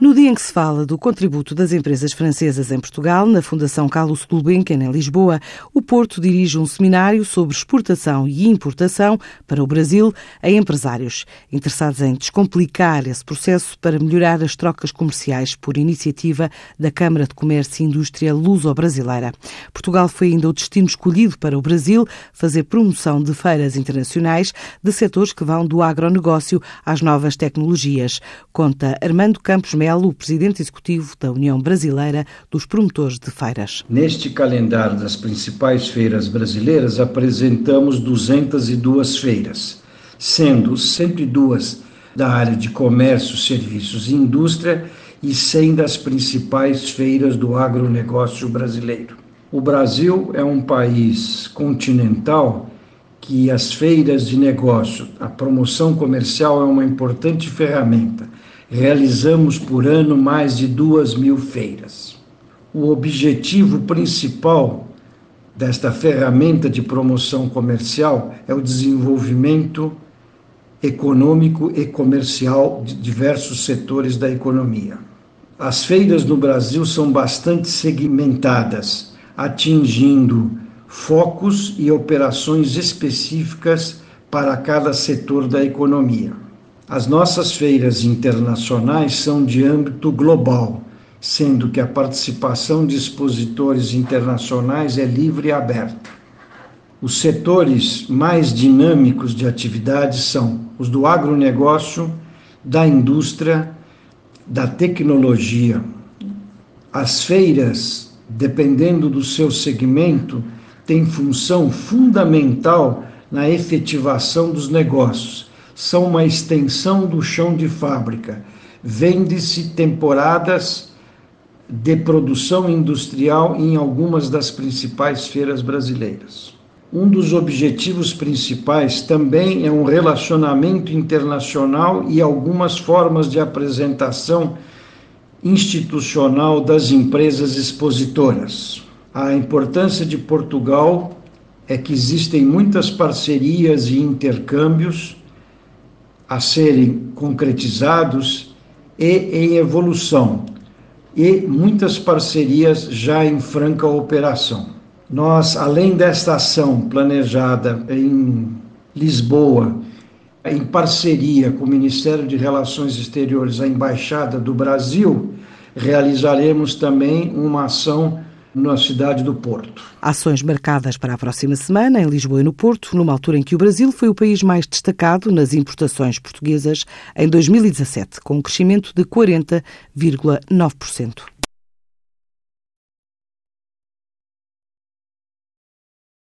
No dia em que se fala do contributo das empresas francesas em Portugal, na Fundação Carlos Gulbenkian, em Lisboa, o Porto dirige um seminário sobre exportação e importação para o Brasil a empresários interessados em descomplicar esse processo para melhorar as trocas comerciais por iniciativa da Câmara de Comércio e Indústria Luso-Brasileira. Portugal foi ainda o destino escolhido para o Brasil fazer promoção de feiras internacionais de setores que vão do agronegócio às novas tecnologias, conta Armando Campos Melo Melo, presidente executivo da União Brasileira dos Promotores de Feiras. Neste calendário das principais feiras brasileiras, apresentamos 202 feiras, sendo 102 da área de comércio, serviços e indústria e 100 das principais feiras do agronegócio brasileiro. O Brasil é um país continental que as feiras de negócio, a promoção comercial é uma importante ferramenta realizamos por ano mais de duas mil feiras. O objetivo principal desta ferramenta de promoção comercial é o desenvolvimento econômico e comercial de diversos setores da economia. As feiras no Brasil são bastante segmentadas, atingindo focos e operações específicas para cada setor da economia. As nossas feiras internacionais são de âmbito global, sendo que a participação de expositores internacionais é livre e aberta. Os setores mais dinâmicos de atividade são os do agronegócio, da indústria, da tecnologia. As feiras, dependendo do seu segmento, têm função fundamental na efetivação dos negócios são uma extensão do chão de fábrica. Vende-se temporadas de produção industrial em algumas das principais feiras brasileiras. Um dos objetivos principais também é um relacionamento internacional e algumas formas de apresentação institucional das empresas expositoras. A importância de Portugal é que existem muitas parcerias e intercâmbios a serem concretizados e em evolução, e muitas parcerias já em franca operação. Nós, além desta ação planejada em Lisboa, em parceria com o Ministério de Relações Exteriores, a Embaixada do Brasil, realizaremos também uma ação na cidade do Porto. Ações marcadas para a próxima semana em Lisboa e no Porto, numa altura em que o Brasil foi o país mais destacado nas importações portuguesas em 2017, com um crescimento de 40,9%.